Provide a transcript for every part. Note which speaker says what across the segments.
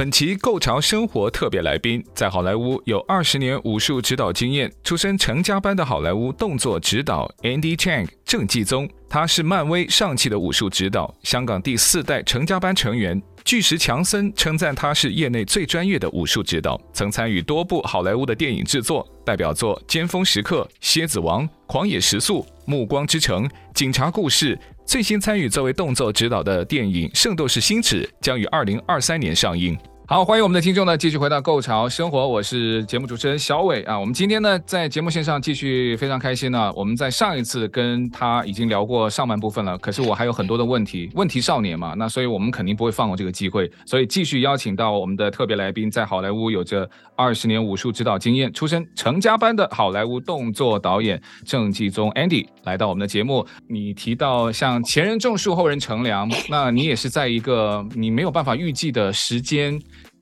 Speaker 1: 本期《购潮生活》特别来宾，在好莱坞有二十年武术指导经验，出身成家班的好莱坞动作指导 Andy Chang 郑继宗，他是漫威上汽的武术指导，香港第四代成家班成员。巨石强森称赞他是业内最专业的武术指导，曾参与多部好莱坞的电影制作，代表作《尖峰时刻》《蝎子王》《狂野时速》《暮光之城》《警察故事》。最新参与作为动作指导的电影《圣斗士星矢》将于二零二三年上映。好，欢迎我们的听众呢，继续回到《购潮生活》，我是节目主持人小伟啊。我们今天呢，在节目线上继续非常开心呢。我们在上一次跟他已经聊过上半部分了，可是我还有很多的问题，问题少年嘛，那所以我们肯定不会放过这个机会，所以继续邀请到我们的特别来宾，在好莱坞有着二十年武术指导经验，出身成家班的好莱坞动作导演郑继宗 Andy 来到我们的节目。你提到像前人种树，后人乘凉，那你也是在一个你没有办法预计的时间。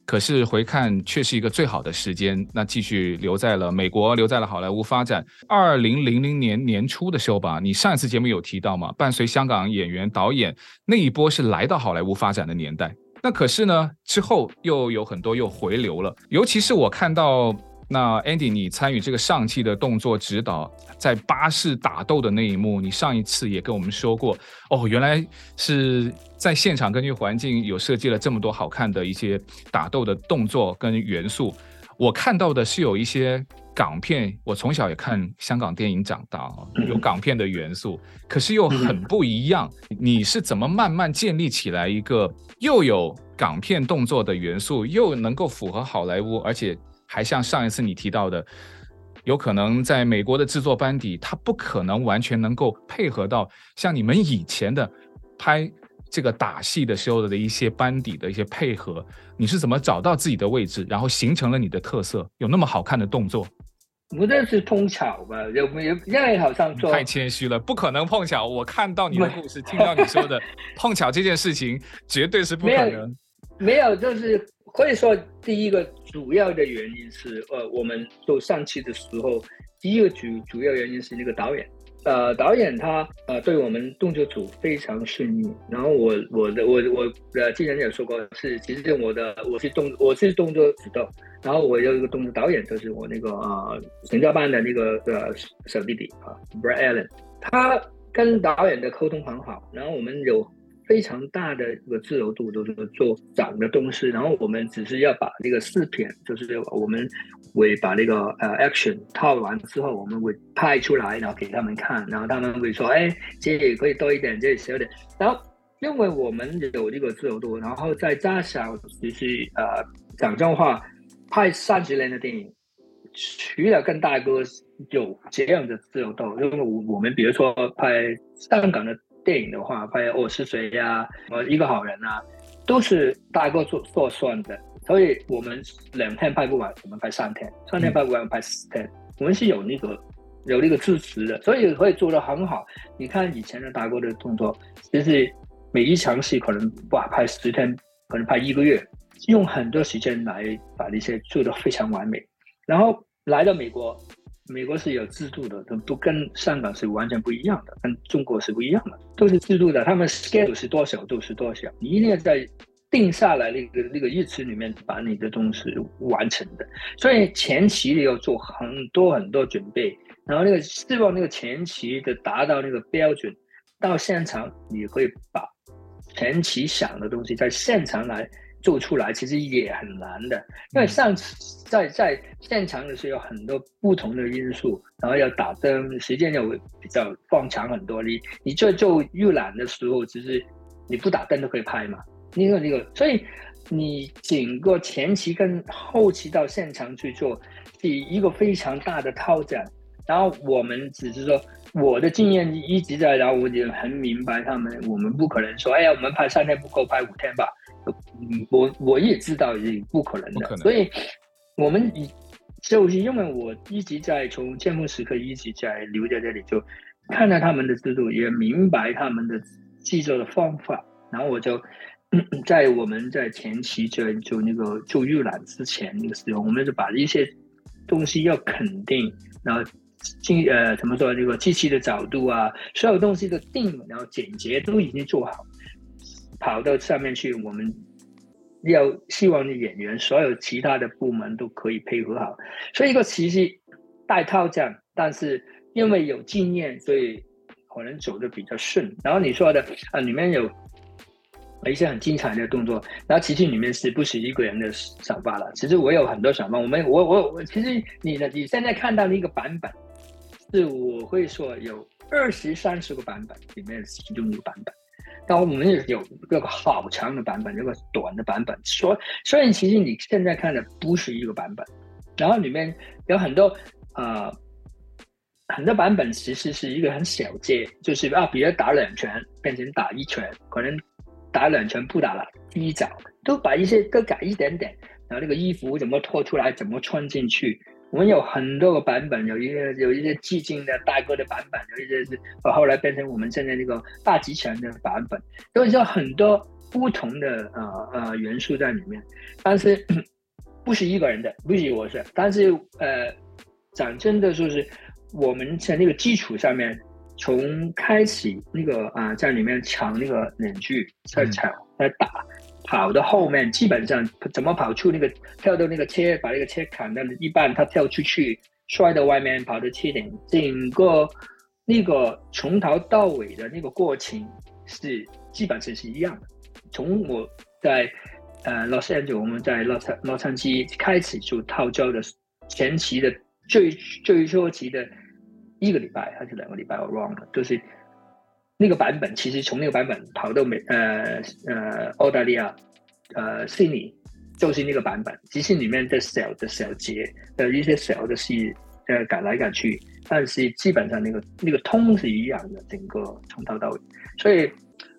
Speaker 1: 可是回看却是一个最好的时间，那继续留在了美国，留在了好莱坞发展。二零零零年年初的时候吧，你上一次节目有提到嘛？伴随香港演员导演那一波是来到好莱坞发展的年代。那可是呢，之后又有很多又回流了，尤其是我看到。那 Andy，你参与这个上汽的动作指导，在巴士打斗的那一幕，你上一次也跟我们说过，哦，原来是在现场根据环境有设计了这么多好看的一些打斗的动作跟元素。我看到的是有一些港片，我从小也看香港电影长大，有港片的元素，可是又很不一样。你是怎么慢慢建立起来一个又有港片动作的元素，又能够符合好莱坞，而且还像上一次你提到的，有可能在美国的制作班底，他不可能完全能够配合到像你们以前的拍这个打戏的时候的一些班底的一些配合。你是怎么找到自己的位置，然后形成了你的特色，有那么好看的动作？
Speaker 2: 不这是碰巧吧？有没有？因为好像做
Speaker 1: 太谦虚了，不可能碰巧。我看到你的故事，听到你说的 碰巧这件事情，绝对是不可能。
Speaker 2: 没有，就是。可以说，第一个主要的原因是，呃，我们做上汽的时候，第一个主主要原因是那个导演，呃，导演他呃对我们动作组非常顺利。然后我我的我我呃之前有说过是，其实我的我是动我是动作指导，然后我有一个动作导演，就是我那个呃成家班的那个呃小弟弟啊，Brad Allen，他跟导演的沟通很好，然后我们有。非常大的一个自由度，就是做长的东西，然后我们只是要把那个视频，就是我们会把那个呃 action 套完之后，我们会拍出来，然后给他们看，然后他们会说，哎，这里可以多一点，这里少一点。然后因为我们有这个自由度，然后再加上就是呃讲真话，拍三十年的电影，除了跟大哥有这样的自由度，因为我我们比如说拍香港的。电影的话，拍我是谁呀？我，一个好人啊，都是大哥做做算的。所以我们两天拍不完，我们拍三天；三天拍不完，我们拍四天。嗯。我们是有那个有那个支持的，所以可以做得很好。你看以前的大哥的动作，其实每一场戏可能哇拍十天，可能拍一个月，用很多时间来把那些做得非常完美。然后来到美国。美国是有制度的，都都跟香港是完全不一样的，跟中国是不一样的，都是制度的。他们 schedule 是多少都是多少，你一定要在定下来那个那个日期里面把你的东西完成的。所以前期你要做很多很多准备，然后那个希望那个前期的达到那个标准，到现场你会把前期想的东西在现场来。做出来其实也很难的，因为上次在在现场的时候有很多不同的因素，然后要打灯，时间又比较放长很多。你你做做预览的时候，其实你不打灯都可以拍嘛。那个那个，所以你整个前期跟后期到现场去做，是一个非常大的挑战。然后我们只是说，我的经验一直在，然后我也很明白他们，我们不可能说，哎呀，我们拍三天不够，拍五天吧。我我也知道是不可能的，所以我们以就是因为我一直在从巅峰时刻一直在留在这里，就看到他们的制度，也明白他们的制作的方法，然后我就在我们在前期就就那个做预览之前那个时候，我们就把一些东西要肯定，然后进呃怎么说这个机器的角度啊，所有东西的定，然后简洁都已经做好，跑到上面去，我们。要希望的演员，所有其他的部门都可以配合好，所以一个其实带套这样，但是因为有经验，所以可能走的比较顺。然后你说的啊，里面有一些很精彩的动作，然后其实里面是不是一个人的想法了？其实我有很多想法，我们我我我，其实你的你现在看到的一个版本，是我会说有二十三十个版本里面其中一个版本。然后我们也有一个好长的版本，有个短的版本。所所以其实你现在看的不是一个版本，然后里面有很多呃很多版本，其实是一个很小节，就是啊，比如打两拳变成打一拳，可能打两拳不打了，第一脚都把一些都改一点点，然后那个衣服怎么脱出来，怎么穿进去。我们有很多个版本，有一个有一些寂静的大哥的版本，有一些是后来变成我们现在那个大集成的版本，所以有很多不同的呃呃元素在里面，但是 不是一个人的，不是我是，但是呃讲真的就是我们在那个基础上面，从开始那个啊、呃、在里面抢那个脸具，在抢在打。跑的后面基本上怎么跑出那个跳到那个车，把那个车砍到一半，他跳出去摔到外面，跑到车顶，整个那个从头到尾的那个过程是基本上是一样的。从我在呃洛杉矶，我们在洛杉洛杉矶开始做套招的前期的最最初期的一个礼拜还是两个礼拜，我忘了，就是。那个版本其实从那个版本跑到美呃呃澳大利亚呃悉尼，就是那个版本，只是里面的小的小节的一些小的戏呃改来改去，但是基本上那个那个通是一样的，整个从头到尾。所以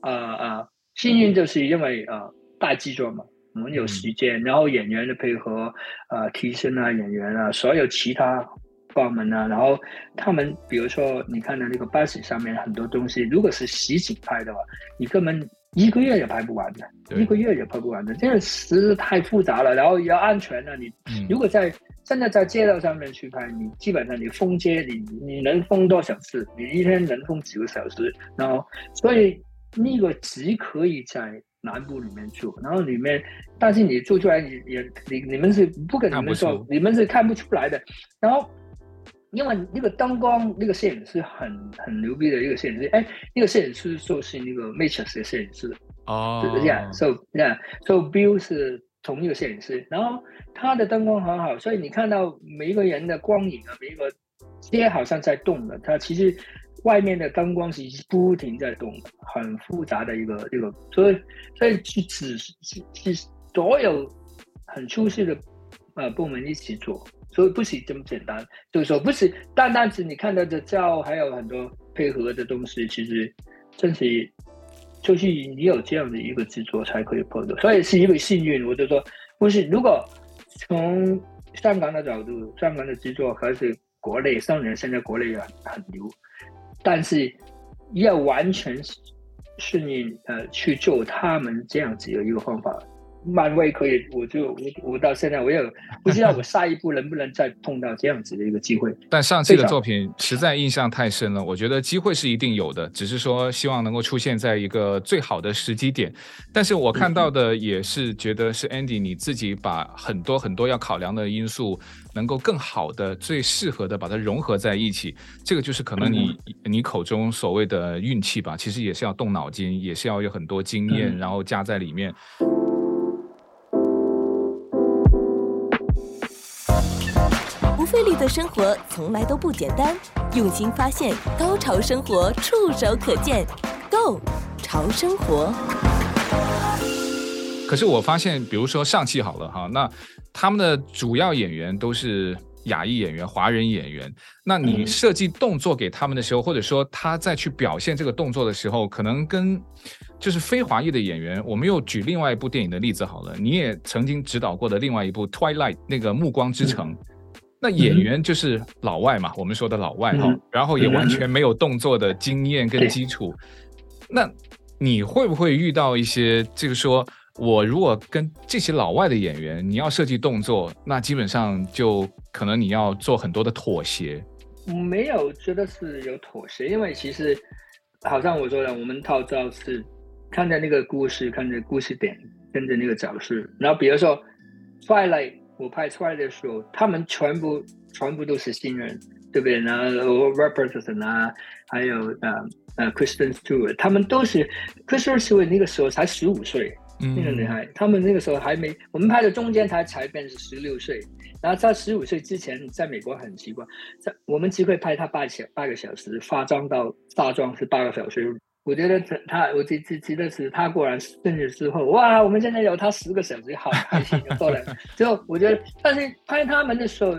Speaker 2: 呃呃幸运就是因为呃大制作嘛，我们有时间，然后演员的配合呃提升啊演员啊所有其他。部门啊，然后他们比如说，你看到那个巴士上面很多东西，如果是实景拍的话，你根本一个月也拍不完的，一个月也拍不完的，这个实在太复杂了。然后要安全了，你如果在真的在街道上面去拍，你基本上你封街，你你能封多少次？你一天能封几个小时？然后所以那个只可以在南部里面做，然后里面，但是你做出来你也你你们是不跟你们说，你们是看不出来的，然后。因为那个灯光，那个摄影师很很牛逼的一个摄影师，哎，那个摄影师就是那个 Matrix 的摄影师哦，是这样，so yeah，so Bill 是同一个摄影师，然后他的灯光很好，所以你看到每一个人的光影啊，每一个街好像在动的，他其实外面的灯光是不停在动的，很复杂的一个一个，所以所以是只是是所有很出色的呃部门一起做。所以不是这么简单，就是说不是单单是你看到的照，还有很多配合的东西，其实真是就是你有这样的一个制作才可以破的，所以是一个幸运。我就说，不是如果从香港的角度，香港的制作还是国内，当然现在国内也很牛，但是要完全顺应呃去做他们这样子的一个方法。漫威可以，我就我我到现在我也不知道我下一步能不能再碰到这样子的一个机会。
Speaker 1: 但上期的作品实在印象太深了，我觉得机会是一定有的，只是说希望能够出现在一个最好的时机点。但是我看到的也是觉得是 Andy 你自己把很多很多要考量的因素，能够更好的、最适合的把它融合在一起。这个就是可能你你口中所谓的运气吧，其实也是要动脑筋，也是要有很多经验，然后加在里面。
Speaker 3: 费力的生活从来都不简单，用心发现，高潮生活触手可见 Go 潮生活。
Speaker 1: 可是我发现，比如说上汽好了哈，那他们的主要演员都是亚裔演员、华人演员。那你设计动作给他们的时候，或者说他在去表现这个动作的时候，可能跟就是非华裔的演员，我们又举另外一部电影的例子好了。你也曾经指导过的另外一部《Twilight》那个《暮光之城》。那演员就是老外嘛，嗯、我们说的老外哈，嗯、然后也完全没有动作的经验跟基础。嗯、那你会不会遇到一些，就是说我如果跟这些老外的演员，你要设计动作，那基本上就可能你要做很多的妥协。
Speaker 2: 没有觉得是有妥协，因为其实好像我说的，我们套招是看着那个故事，看着故事点，跟着那个角色。然后比如说《Twilight》。我拍出来的时候，他们全部全部都是新人，对不对？然后 Robert Pattinson 啊，还有呃呃 Kristen Stewart，他们都是 Kristen Stewart 那个时候才十五岁，嗯、那个女孩，他们那个时候还没，我们拍的中间他才变成十六岁，然后在十五岁之前，在美国很奇怪，在我们只会拍他八小八个小时，化妆到大妆是八个小时。我觉得他，我记记记得是他过完生日之后，哇，我们现在有他十个小时，好开心，就过来。之后我觉得，但是拍他们的时候，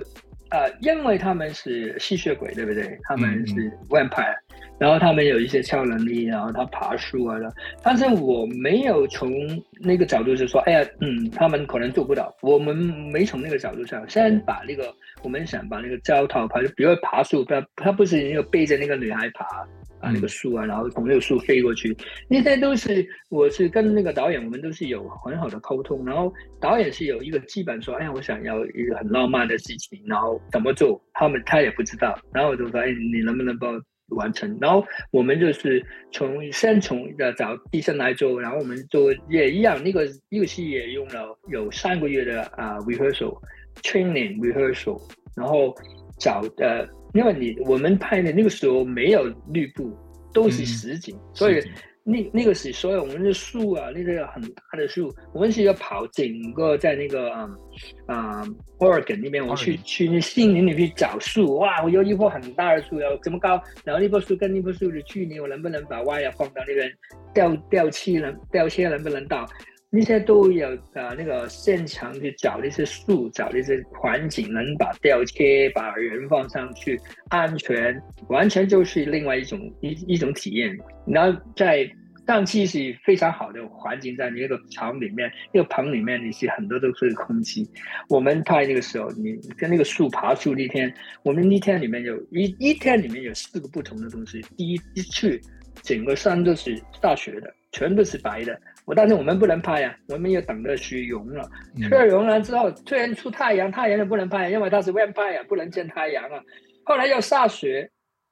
Speaker 2: 呃，因为他们是吸血鬼，对不对？他们是 vampire，然后他们有一些超能力，然后他爬树啊的。但是我没有从那个角度是说，哎呀，嗯，他们可能做不到。我们没从那个角度上，先把那个我们想把那个胶套爬，比如爬树，他他不是有背着那个女孩爬。啊，那个树啊，然后从那个树飞过去，那些都是我是跟那个导演，我们都是有很好的沟通。然后导演是有一个基本说，哎呀，我想要一个很浪漫的事情，然后怎么做，他们他也不知道。然后我就说，哎，你能不能帮我完成？然后我们就是从先从呃找医生来做，然后我们做也一样，那个那个戏也用了有三个月的啊 rehearsal training rehearsal，然后找呃。因为你我们拍的那个时候没有绿布，都是实景，嗯、所以那那个是所有我们的树啊，那个很大的树，我们是要跑整个在那个啊啊 Oregon 那边，我去去那森林里去找树，哇，我有一棵很大的树，要这么高，然后那棵树跟那棵树的距离，我能不能把 wire 放到那边吊吊气能吊车能不能到？那些都有呃，那个现场去找那些树，找那些环境，能把吊车把人放上去，安全，完全就是另外一种一一种体验。然后在上气是非常好的环境，在那个场里面，那个棚里面，你是很多都是空气。我们拍那个时候，你跟那个树爬树那天，我们那天里面有一一天里面有四个不同的东西。第一一去，整个山都是大雪的，全都是白的。我但是我们不能拍呀、啊，我们要等着雪融了，雪融了之后突然出太阳，太阳也不能拍，因为它是 vampire 不能见太阳啊。后来要下雪，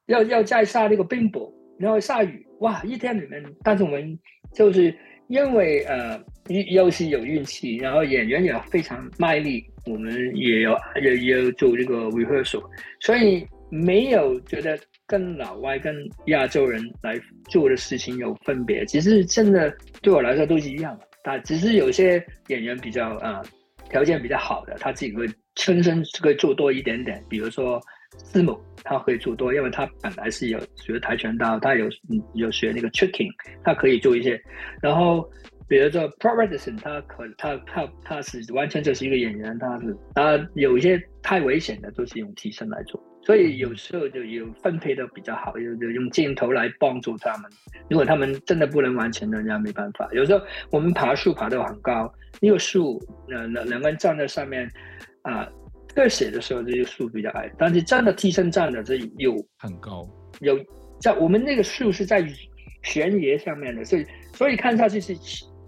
Speaker 2: 要要再下那个冰雹，然后下雨，哇，一天里面，但是我们就是因为呃，又是有运气，然后演员也非常卖力，我们也要也也要做这个 rehearsal，所以没有觉得。跟老外、跟亚洲人来做的事情有分别，其实真的对我来说都是一样的。但只是有些演员比较啊、呃、条件比较好的，他自己会亲身可以做多一点点。比如说字母，他可以做多，因为他本来是有学跆拳道，他有有学那个 tricking，他可以做一些。然后比如说 p r o b e r t s o n 他可他他他是完全就是一个演员，他是他有一些太危险的都是用替身来做。所以有时候就有分配的比较好，有有用镜头来帮助他们。如果他们真的不能完成，人家没办法。有时候我们爬树爬到很高，那个树呃两两个人站在上面啊，特写的时候这个树比较矮，但是站的替身站的这有
Speaker 1: 很高，
Speaker 2: 有在我们那个树是在悬崖上面的，所以所以看上去是。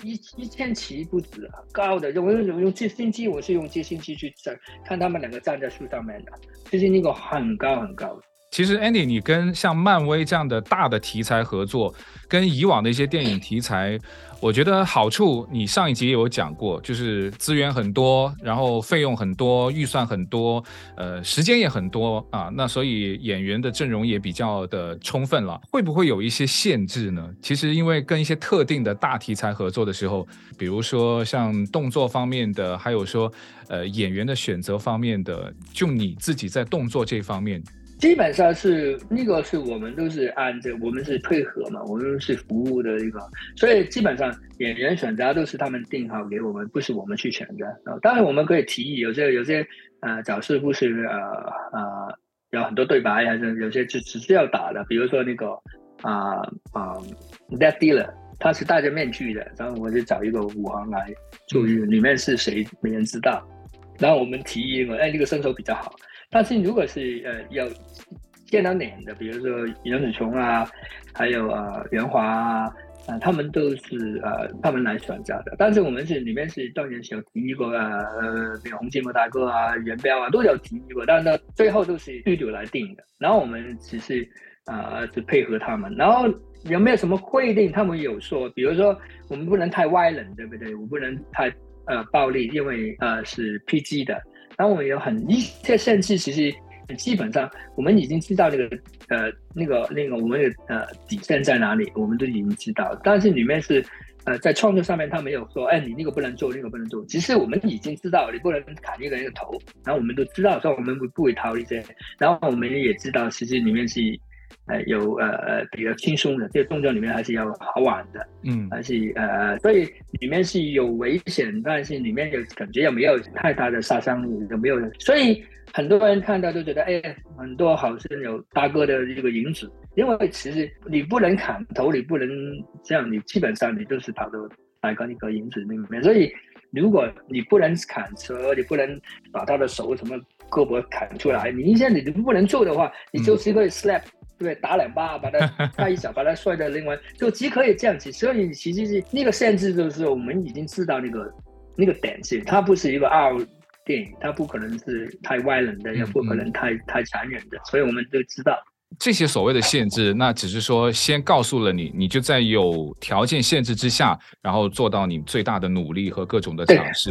Speaker 2: 一一千七不止啊，高的，我用用直升机，我是用直升机去站，看他们两个站在树上面的，就是那个很高很高。
Speaker 1: 其实，Andy，你跟像漫威这样的大的题材合作，跟以往的一些电影题材，我觉得好处，你上一集也有讲过，就是资源很多，然后费用很多，预算很多，呃，时间也很多啊。那所以演员的阵容也比较的充分了。会不会有一些限制呢？其实，因为跟一些特定的大题材合作的时候，比如说像动作方面的，还有说呃演员的选择方面的，就你自己在动作这方面。
Speaker 2: 基本上是那个是我们都是按这，我们是配合嘛，我们是服务的一个，所以基本上演员选择都是他们定好给我们，不是我们去选择。当然我们可以提议，有些有些呃找师傅是呃呃有很多对白，还是有些只只是要打的，比如说那个啊啊 Death Dealer，他是戴着面具的，然后我就找一个武行来注意里面是谁，没人知道。然后我们提议，哎，那个身手比较好。但是如果是呃要见到脸的，比如说杨紫琼啊，还有呃袁华啊，啊、他们都是呃他们来选择的。但是我们是里面是当然是有提议过啊，呃，比如洪金宝大哥啊、元彪啊都有提议过，但是最后都是剧组来定的。然后我们只是啊，只、配合他们。然后有没有什么规定？他们有说，比如说我们不能太 violent，对不对？我不能太呃暴力，因为呃是 PG 的。然后我们有很一些限制，其实。基本上我们已经知道那个呃那个那个我们的呃底线在哪里，我们都已经知道。但是里面是呃在创作上面，他没有说，哎，你那个不能做，那个不能做。其实我们已经知道，你不能砍一个人的头，然后我们都知道，说我们不不会逃离这些。然后我们也知道，其实里面是呃有呃呃比较轻松的，这个动作里面还是要好玩的，嗯，还是呃所以里面是有危险，但是里面有感觉也没有太大的杀伤力，有没有？所以。很多人看到都觉得，哎，很多好像有大哥的这个影子。因为其实你不能砍头，你不能这样，你基本上你就是跑到大哥那个影子里面。所以，如果你不能砍车，你不能把他的手什么胳膊砍出来，你现在你都不能做的话，你就是一个 slap，对？打两巴，把他拍一下，把他摔到另外，就只可以这样子。所以，其实是那个限制，就是我们已经知道那个那个点是，它不是一个二。电影它不可能是太 violent 的，也不可能太、太残忍的，所以我们都知道
Speaker 1: 这些所谓的限制，那只是说先告诉了你，你就在有条件限制之下，然后做到你最大的努力和各种的尝
Speaker 3: 试。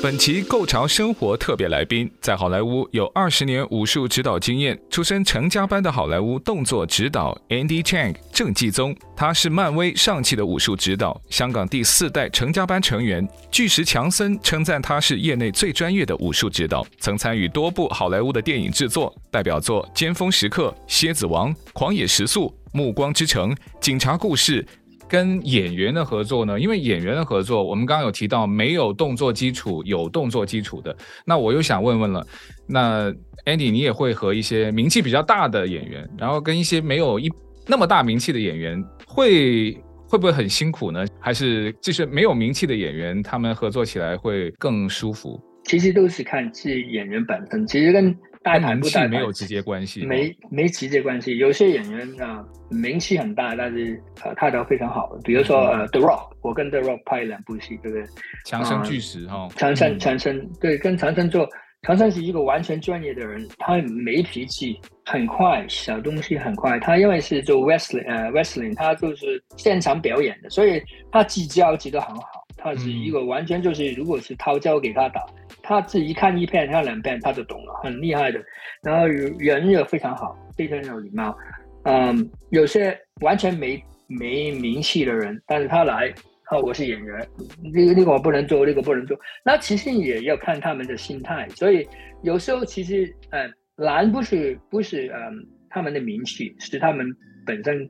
Speaker 1: 本期《Go 潮生活》特别来宾，在好莱坞有二十年武术指导经验，出身成家班的好莱坞动作指导 Andy Chang 郑继宗。他是漫威上汽的武术指导，香港第四代成家班成员。巨石强森称赞他是业内最专业的武术指导，曾参与多部好莱坞的电影制作，代表作《尖峰时刻》《蝎子王》《狂野时速》《暮光之城》《警察故事》。跟演员的合作呢？因为演员的合作，我们刚刚有提到没有动作基础，有动作基础的。那我又想问问了，那 Andy，你也会和一些名气比较大的演员，然后跟一些没有一那么大名气的演员，会会不会很辛苦呢？还是就是没有名气的演员，他们合作起来会更舒服？
Speaker 2: 其实都是看是演员本身，其实跟。大牌不大牌
Speaker 1: 没有直接关系，
Speaker 2: 没没直接关系。有些演员啊，名气很大，但是呃，态度非常好。比如说呃，The Rock，我跟 The Rock 拍两部戏，对不对？
Speaker 1: 强生巨石哈，
Speaker 2: 强生强生，对，跟强生做，强生是一个完全专业的人，他没脾气，很快，小东西很快。他因为是做 Wrestling，呃，Wrestling，他就是现场表演的，所以他记招记得很好。他是一个完全就是，如果是掏胶给他打。他自己看一遍，看两遍，他就懂了，很厉害的。然后人也非常好，非常有礼貌。嗯，有些完全没没名气的人，但是他来，哦，我是演员，那个那个我不能做，那个不能做。那其实也要看他们的心态。所以有时候其实，嗯，难不是不是嗯他们的名气，是他们本身。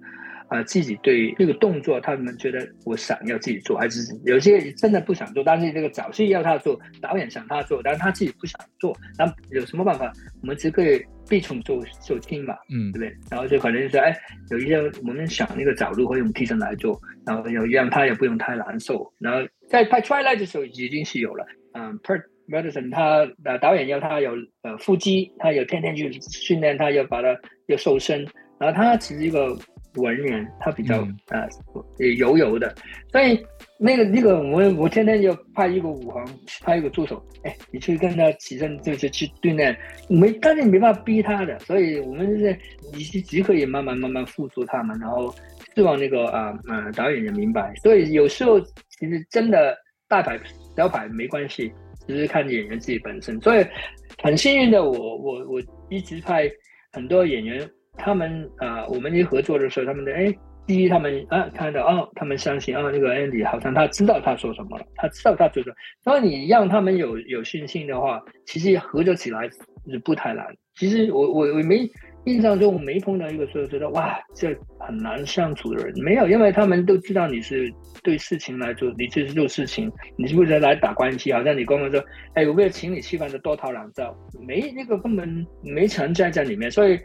Speaker 2: 啊、呃，自己对这个动作，他们觉得我想要自己做，还是有些真的不想做。但是这个早戏要他做，导演想他做，但是他自己不想做，那有什么办法？我们只可以避重就就轻嘛，嗯，对不对？然后就可能就是哎，有一些我们想那个角度会用替身来做，然后有让他也不用太难受。然后在拍 Twilight 的时候已经是有了，嗯，Pert Medicine 他呃导演要他有呃腹肌，他有天天去训练，他要把他要瘦身，然后他其实一个。文人他比较呃油油的，所以那个那个我我天天就派一个武行，派一个助手，哎，你去跟他起身就是去对练，没，但是你没办法逼他的，所以我们就是你是只可以慢慢慢慢辅助他们，然后希望那个啊呃导演也明白，所以有时候其实真的大牌小牌没关系，只是看演员自己本身，所以很幸运的我我我一直派很多演员。他们啊、我们一合作的时候，他们的哎，第一他们啊看到哦，他们相信啊，那个 Andy 好像他知道他说什么了，他知道他做什么。所以你让他们有有信心的话，其实合作起来是不太难。其实我我我没印象中我没碰到一个说觉得哇，这很难相处的人，没有，因为他们都知道你是对事情来做，你就是做事情，你是不是来打关系？好像你刚刚说，哎，我为了请你吃饭就多掏两兆，没那个根本没存在在里面，所以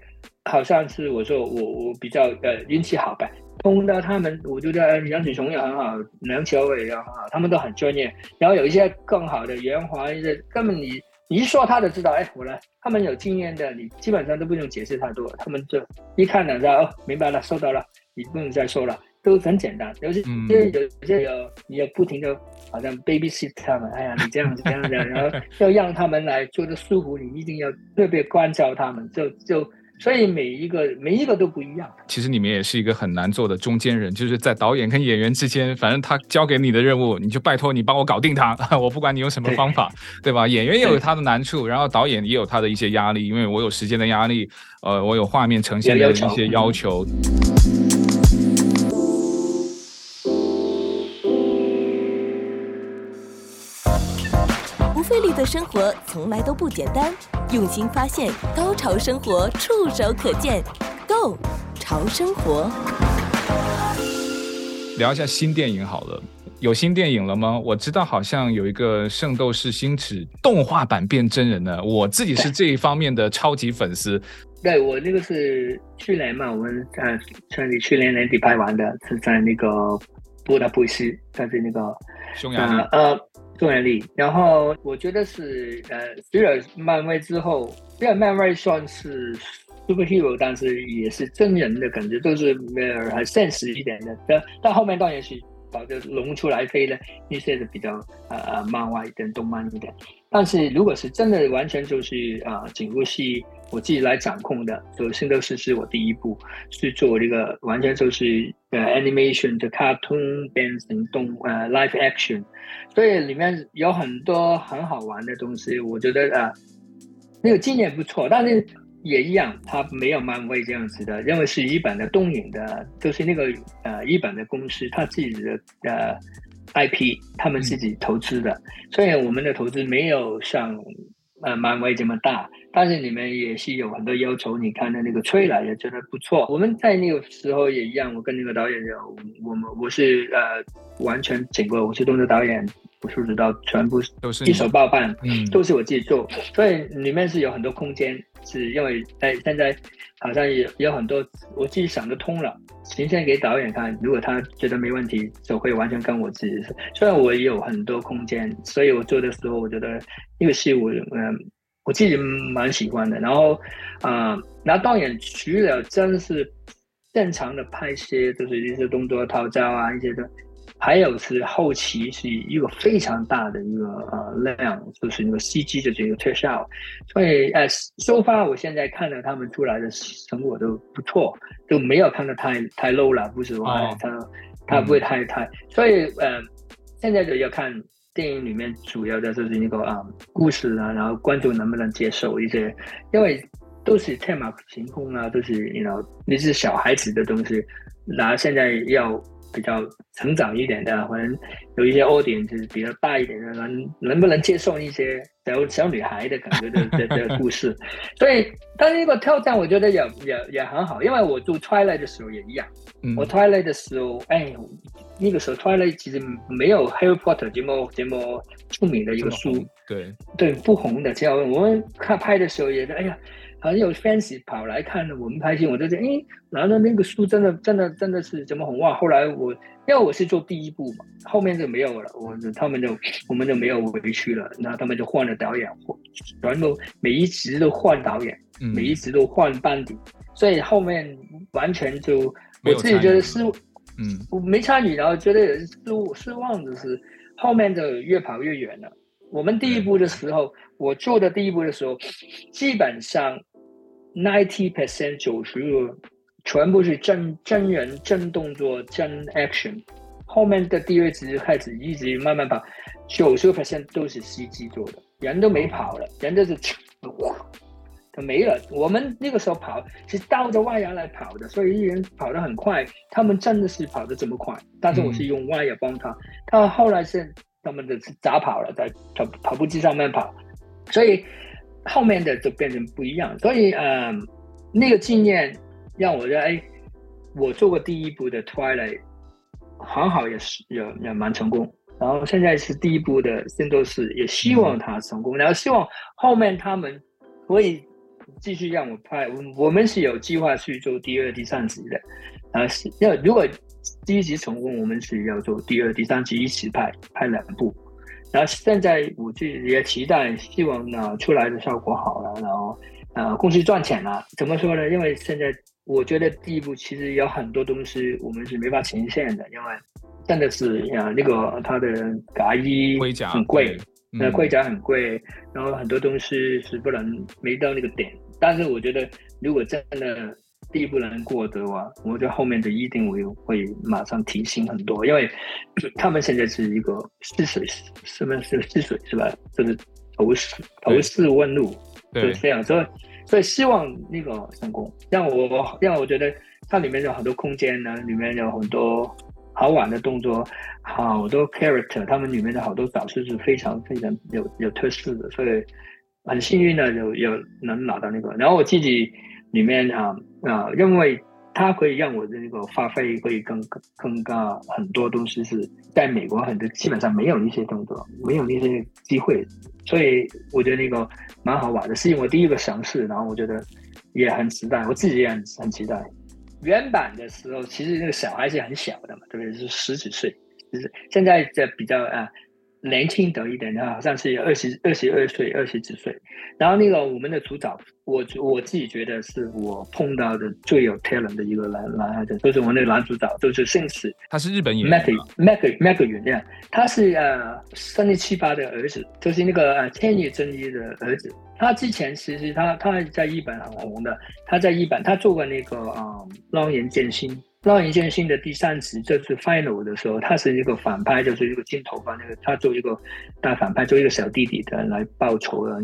Speaker 2: 好像是我说我我比较呃运气好呗，碰到他们，我觉得杨子雄也很好，梁朝伟也很好，他们都很专业，然后有一些更好的圆滑一些根本你。你一说他就知道，哎，我来。他们有经验的，你基本上都不用解释太多，他们就一看两下哦，明白了，收到了，你不用再说了，都很简单。有些有有些有，你要不停的，好像 babysit 他们，哎呀，你这样子这样子，然后要让他们来做的舒服，你一定要特别关照他们，就就。所以每一个每一个都不一样。
Speaker 1: 其实你们也是一个很难做的中间人，就是在导演跟演员之间，反正他交给你的任务，你就拜托你帮我搞定他，我不管你用什么方法，对，对吧？演员也有他的难处，然后导演也有他的一些压力，因为我有时间的压力，呃，我有画面呈现的一些要求。
Speaker 3: 费的生活从来都不简单，用心发现，高潮生活触手可见 Go 潮生活。
Speaker 1: 聊一下新电影好了，有新电影了吗？我知道好像有一个《圣斗士星矢》动画版变真人呢，我自己是这一方面的超级粉丝。
Speaker 2: 对，我那个是去年嘛，我们在去年去年年底拍完的，是在那个布达佩斯，在那个
Speaker 1: 匈牙利。
Speaker 2: 呃动员力，然后我觉得是呃，虽然漫威之后，虽然漫威算是 superhero，但是也是真人的感觉，都是呃很现实一点的。但但后面当然是搞个龙出来飞的，那些的比较呃漫画一点、动漫一点。但是如果是真的完全就是啊，整部戏我自己来掌控的，所以《圣斗士》是我第一部，去做这个完全就是呃 animation 的 cartoon 变成动呃 live action，所以里面有很多很好玩的东西，我觉得啊，那个经验不错，但是也一样，它没有漫威这样子的，因为是日本的东影的，就是那个呃日本的公司，他自己的呃。IP 他们自己投资的，虽然我们的投资没有像呃漫威这么大，但是你们也是有很多要求。你看的那个吹来也觉得不错。我们在那个时候也一样，我跟那个导演有我们我是呃完全整个我是动作导演，我是知道全部都是一手包办，嗯，都是我自己做，所以里面是有很多空间，是因为在现在好像也有很多我自己想得通了。呈现给导演看，如果他觉得没问题，就会完全跟我自己。虽然我也有很多空间，所以我做的时候，我觉得那个戏我嗯，我自己蛮喜欢的。然后啊，那、呃、导演除了真是正常的拍些，就是一些动作套招啊，一些的。还有是后期是一个非常大的一个呃量，就是那个 CG 的这个特效，所以呃，so far 我现在看到他们出来的成果都不错，都没有看到太太 low 了，不是说、哦、他他不会太太，所以呃，现在就要看电影里面主要的就是那个啊、故事啊，然后观众能不能接受一些，因为都是天马行空啊，都是你知道那是小孩子的东西，然后现在要。比较成长一点的，可能有一些 audience 就是比较大一点的，能能不能接受一些小小女孩的感觉的 的的故事？所以，但是那个挑战我觉得也也也很好，因为我做 Twilight 的时候也一样。嗯、我 Twilight 的时候，哎，那个时候 Twilight 其实没有 Harry Potter 这么这么出名的一个书，
Speaker 1: 对
Speaker 2: 对，不红的。只要我们看拍的时候也是，哎呀。好像有 fans 跑来看我们拍戏，我就觉得，诶，然后那个书真的真的真的是怎么红哇？后来我因为我是做第一部嘛，后面就没有了，我他们就我们就没有回去了，然后他们就换了导演，全部每一集都换导演，嗯、每一集都换班底，所以后面完全就我自己觉得失，嗯，我没参与，然后觉得失失望的是后面就越跑越远了。我们第一部的时候，嗯、我做的第一部的时候，基本上。Ninety percent 九十个全部是真真人真动作真 action，后面的第二集开始一直慢慢跑，九十个 percent 都是 CG 做的，人都没跑了，人都是哇，都没了。我们那个时候跑是倒着外牙来跑的，所以一人跑得很快，他们真的是跑得这么快，但是我是用外牙帮他，他后来是他们的是咋跑了，在跑跑步机上面跑，所以。后面的就变成不一样，所以呃，那个经验让我觉得，哎，我做过第一部的 Twilight，很好，也是也也蛮成功。然后现在是第一部的圣斗士，也希望他成功，然后希望后面他们可以继续让我拍。我们是有计划去做第二、第三集的。啊，要如果第一集成功，我们是要做第二、第三集一起拍，拍两部。然后现在我自己也期待，希望呢出来的效果好了，然后呃公司赚钱了。怎么说呢？因为现在我觉得第一步其实有很多东西我们是没法呈现的，因为真的是啊那个它的嘎衣
Speaker 1: 盔甲
Speaker 2: 很贵，那盔甲很贵，然后很多东西是不能没到那个点。但是我觉得如果真的。第一步能过的话，我觉得后面的一定会会马上提醒很多，因为 他们现在是一个试水，是不是试水是吧？就是投试投试问路，对，这样，所以所以希望那个成功。让我让我觉得它里面有很多空间呢，里面有很多好玩的动作，好多 character，他们里面的好多导师是非常非常有有特色的，所以很幸运的有有能拿到那个。然后我自己。里面啊啊，因为它可以让我的那个发挥可以更更高很多东西是在美国很多基本上没有那些动作，没有那些机会，所以我觉得那个蛮好玩的，是因为我第一个尝试，然后我觉得也很期待，我自己也很很期待。原版的时候其实那个小孩是很小的嘛，特别是十几岁，就是现在这比较啊。年轻的一点，他好像是二十二十二岁，二十几岁。然后那个我们的主角，我我自己觉得是我碰到的最有 talent 的一个男男孩子，就是我那个男主角，就是姓史，
Speaker 1: 他是日本演员
Speaker 2: ，Meg Meg 演员，他是呃三十七八的儿子，就是那个呃千叶真一的儿子。他之前其实他他在日本很红的，他在日本他做过那个啊浪人剑心。浪人剑心的第三集这次 final 的时候，他是一个反派，就是一个金头发那个，他做一个大反派，做一个小弟弟的来报仇的。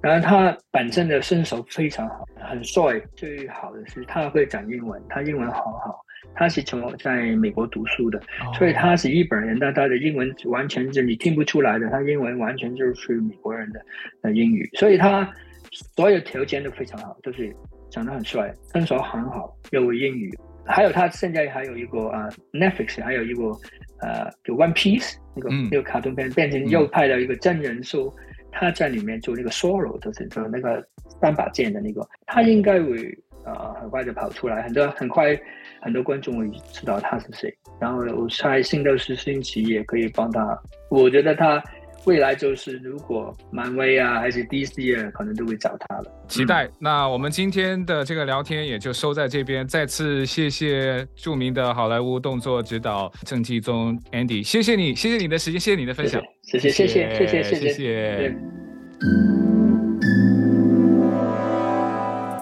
Speaker 2: 然后他本身的身手非常好，很帅。最好的是他会讲英文，他英文好好。他是从在美国读书的，所以他是日本人，但他的英文完全是你听不出来的，他英文完全就是美国人的的英语，所以他所有条件都非常好，就是长得很帅，身手很好，又英语。还有他现在还有一个啊、uh, Netflix 还有一个呃就 One Piece 那个、嗯、那个卡通片变成又派了一个真人秀，嗯、他在里面做那个 Zoro 就是做那个三把剑的那个，他应该会啊、呃、很快就跑出来，很多很快很多观众会知道他是谁，然后我猜圣斗士星矢也可以帮他，我觉得他。未来就是，如果漫威啊，还是 DC 啊，可能都会找他了。
Speaker 1: 期待。那我们今天的这个聊天也就收在这边。再次谢谢著名的好莱坞动作指导郑继宗 Andy，谢谢你，谢谢你的时间，谢谢你的分享，
Speaker 2: 谢谢，谢谢，谢谢，谢谢，谢谢。谢谢